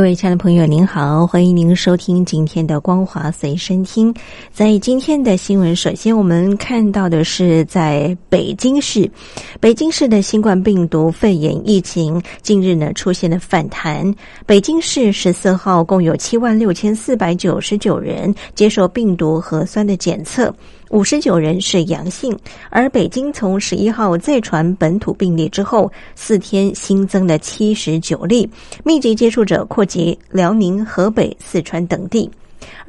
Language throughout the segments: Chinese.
各位亲爱的朋友，您好，欢迎您收听今天的光华随身听。在今天的新闻，首先我们看到的是在北京市，北京市的新冠病毒肺炎疫情近日呢出现了反弹。北京市十四号共有七万六千四百九十九人接受病毒核酸的检测。五十九人是阳性，而北京从十一号再传本土病例之后，四天新增了七十九例，密集接触者扩及辽宁、河北、四川等地。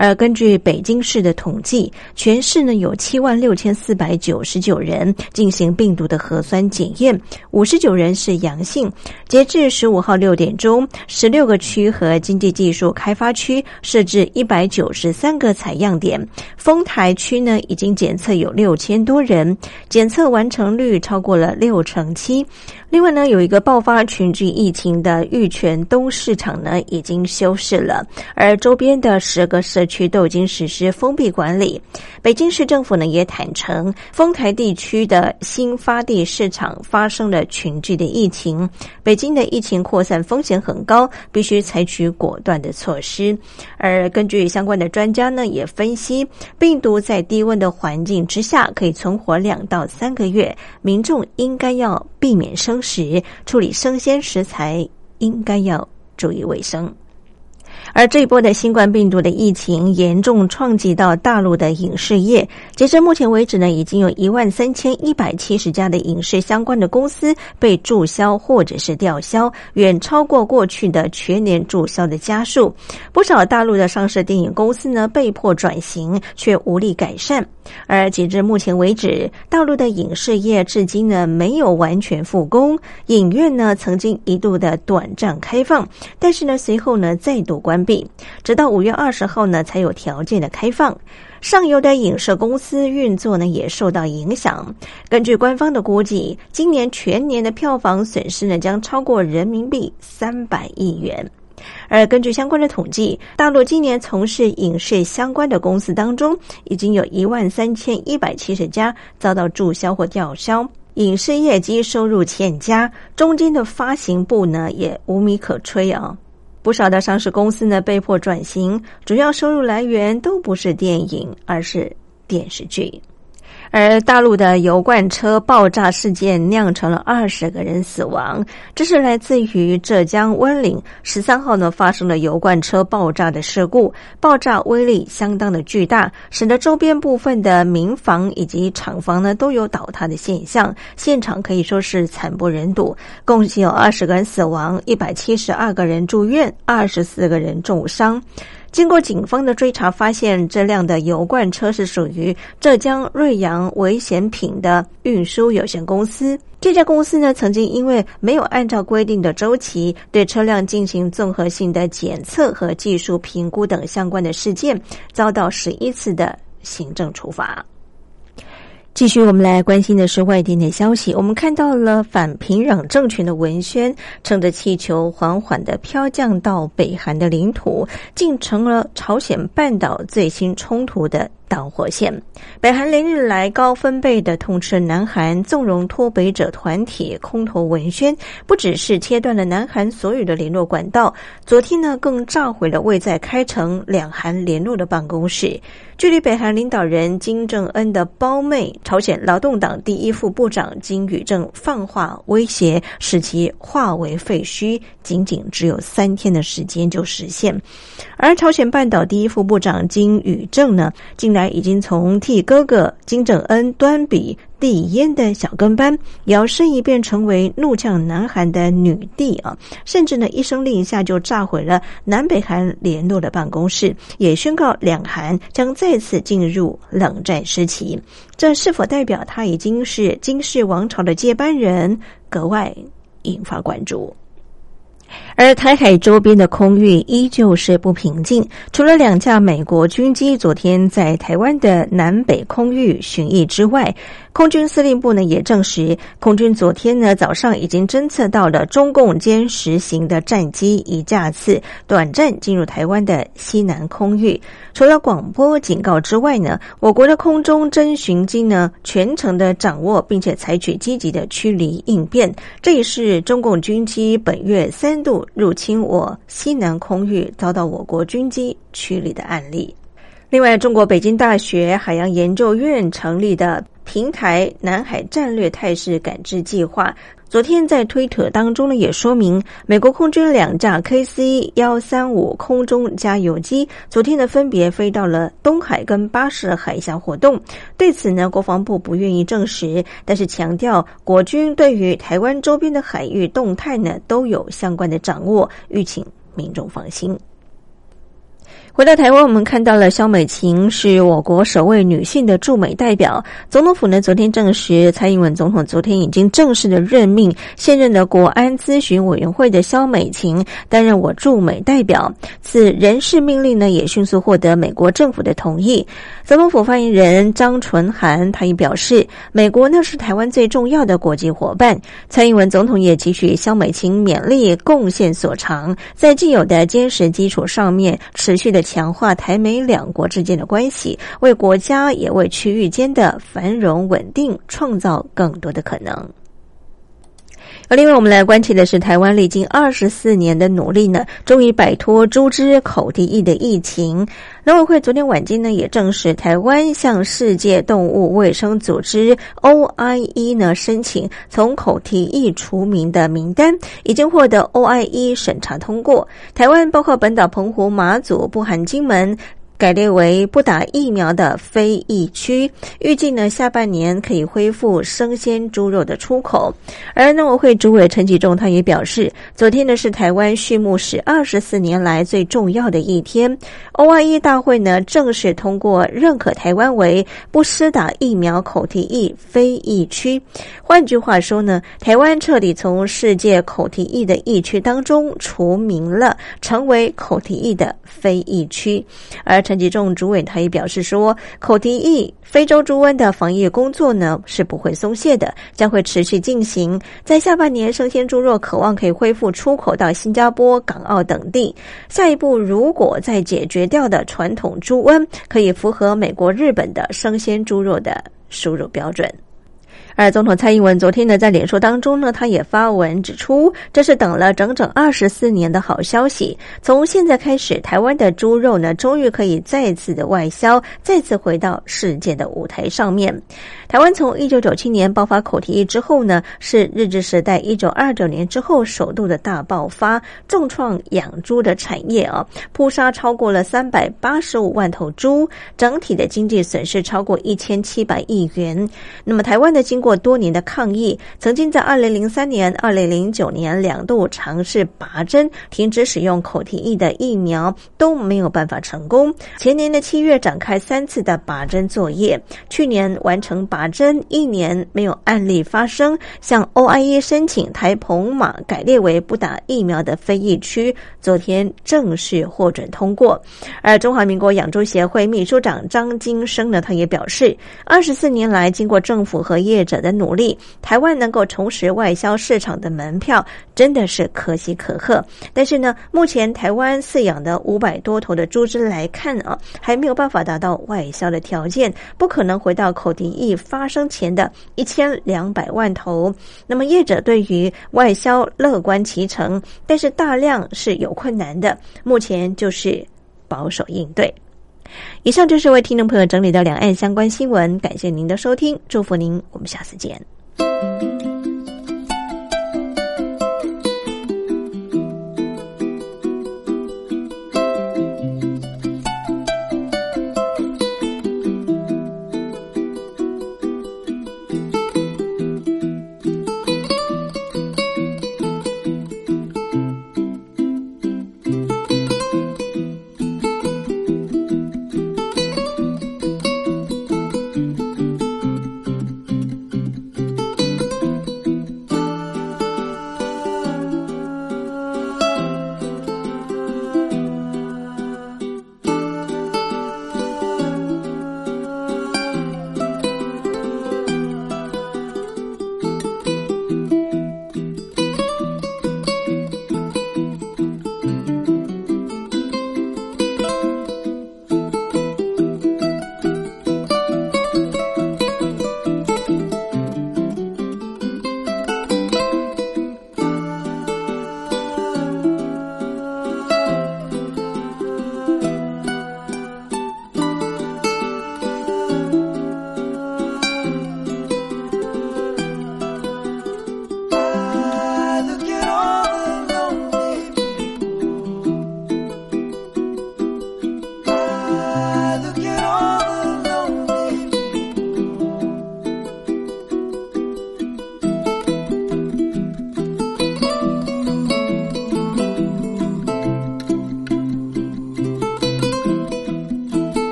而根据北京市的统计，全市呢有七万六千四百九十九人进行病毒的核酸检验，五十九人是阳性。截至十五号六点钟，十六个区和经济技术开发区设置一百九十三个采样点，丰台区呢已经检测有六千多人，检测完成率超过了六成七。另外呢，有一个爆发群聚疫情的玉泉东市场呢，已经休市了，而周边的十个社区都已经实施封闭管理。北京市政府呢也坦诚，丰台地区的新发地市场发生了群聚的疫情，北京的疫情扩散风险很高，必须采取果断的措施。而根据相关的专家呢，也分析，病毒在低温的环境之下可以存活两到三个月，民众应该要避免生。时处理生鲜食材应该要注意卫生。而这一波的新冠病毒的疫情严重创击到大陆的影视业，截至目前为止呢，已经有一万三千一百七十家的影视相关的公司被注销或者是吊销，远超过过去的全年注销的家数。不少大陆的上市电影公司呢，被迫转型，却无力改善。而截至目前为止，大陆的影视业至今呢没有完全复工，影院呢曾经一度的短暂开放，但是呢随后呢再度关闭，直到五月二十号呢才有条件的开放。上游的影视公司运作呢也受到影响。根据官方的估计，今年全年的票房损失呢将超过人民币三百亿元。而根据相关的统计，大陆今年从事影视相关的公司当中，已经有一万三千一百七十家遭到注销或吊销，影视业绩收入欠佳，中间的发行部呢也无米可吹啊。不少的上市公司呢被迫转型，主要收入来源都不是电影，而是电视剧。而大陆的油罐车爆炸事件酿成了二十个人死亡，这是来自于浙江温岭十三号呢发生了油罐车爆炸的事故，爆炸威力相当的巨大，使得周边部分的民房以及厂房呢都有倒塌的现象，现场可以说是惨不忍睹，共计有二十个人死亡，一百七十二个人住院，二十四个人重伤。经过警方的追查，发现这辆的油罐车是属于浙江瑞阳危险品的运输有限公司。这家公司呢，曾经因为没有按照规定的周期对车辆进行综合性的检测和技术评估等相关的事件，遭到十一次的行政处罚。继续，我们来关心的是外电的消息。我们看到了反平壤政权的文宣，乘着气球缓缓的飘降到北韩的领土，竟成了朝鲜半岛最新冲突的。导火线，北韩连日来高分贝的痛斥南韩纵容脱北者团体，空投文宣，不只是切断了南韩所有的联络管道，昨天呢更炸毁了未在开城两韩联络的办公室。距离北韩领导人金正恩的胞妹朝鲜劳动党第一副部长金宇正放话威胁，使其化为废墟，仅仅只有三天的时间就实现。而朝鲜半岛第一副部长金宇正呢，竟然已经从替哥哥金正恩端笔递烟的小跟班，摇身一变成为怒呛南韩的女帝啊！甚至呢，一声令下就炸毁了南北韩联络的办公室，也宣告两韩将再次进入冷战时期。这是否代表他已经是金氏王朝的接班人？格外引发关注。而台海周边的空域依旧是不平静，除了两架美国军机昨天在台湾的南北空域巡弋之外，空军司令部呢也证实，空军昨天呢早上已经侦测到了中共歼十型的战机一架次短暂进入台湾的西南空域。除了广播警告之外呢，我国的空中侦巡机呢全程的掌握，并且采取积极的驱离应变。这也是中共军机本月三度入侵我西南空域，遭到我国军机驱离的案例。另外，中国北京大学海洋研究院成立的。平台南海战略态势感知计划，昨天在推特当中呢，也说明美国空军两架 KC 幺三五空中加油机昨天呢分别飞到了东海跟巴士海峡活动。对此呢，国防部不愿意证实，但是强调国军对于台湾周边的海域动态呢都有相关的掌握，欲请民众放心。回到台湾，我们看到了肖美琴是我国首位女性的驻美代表。总统府呢昨天证实，蔡英文总统昨天已经正式的任命现任的国安咨询委员会的肖美琴担任我驻美代表。此人事命令呢也迅速获得美国政府的同意。总统府发言人张纯涵他也表示，美国呢是台湾最重要的国际伙伴。蔡英文总统也给予肖美琴勉励，贡献所长，在既有的坚实基础上面持续的。强化台美两国之间的关系，为国家也为区域间的繁荣稳定创造更多的可能。而另外，我们来关切的是，台湾历经二十四年的努力呢，终于摆脱猪只口蹄疫的疫情。农委会昨天晚间呢，也证实，台湾向世界动物卫生组织 OIE 呢申请从口蹄疫除名的名单，已经获得 OIE 审查通过。台湾包括本岛、澎湖、马祖、不含金门。改列为不打疫苗的非疫区，预计呢下半年可以恢复生鲜猪肉的出口。而农委会主委陈吉仲他也表示，昨天呢是台湾畜牧史二十四年来最重要的一天。OIE 大会呢正式通过认可台湾为不施打疫苗口蹄疫非疫区。换句话说呢，台湾彻底从世界口蹄疫的疫区当中除名了，成为口蹄疫的非疫区。而陈吉仲主委他也表示说，口蹄疫非洲猪瘟的防疫工作呢是不会松懈的，将会持续进行。在下半年，生鲜猪肉渴望可以恢复出口到新加坡、港澳等地。下一步，如果再解决掉的传统猪瘟，可以符合美国、日本的生鲜猪肉的输入标准。而总统蔡英文昨天呢，在脸书当中呢，他也发文指出，这是等了整整二十四年的好消息。从现在开始，台湾的猪肉呢，终于可以再次的外销，再次回到世界的舞台上面。台湾从一九九七年爆发口蹄疫之后呢，是日治时代一九二九年之后首度的大爆发，重创养猪的产业啊，扑杀超过了三百八十五万头猪，整体的经济损失超过一千七百亿元。那么，台湾的经过过多年的抗议，曾经在二零零三年、二零零九年两度尝试拔针，停止使用口蹄疫的疫苗都没有办法成功。前年的七月展开三次的拔针作业，去年完成拔针，一年没有案例发生。向 OIE 申请台澎马改列为不打疫苗的非疫区，昨天正式获准通过。而中华民国养猪协会秘书长张金生呢，他也表示，二十四年来，经过政府和业者的努力，台湾能够重拾外销市场的门票，真的是可喜可贺。但是呢，目前台湾饲养的五百多头的猪只来看啊，还没有办法达到外销的条件，不可能回到口蹄疫发生前的一千两百万头。那么业者对于外销乐观其成，但是大量是有困难的。目前就是保守应对。以上就是为听众朋友整理的两岸相关新闻，感谢您的收听，祝福您，我们下次见。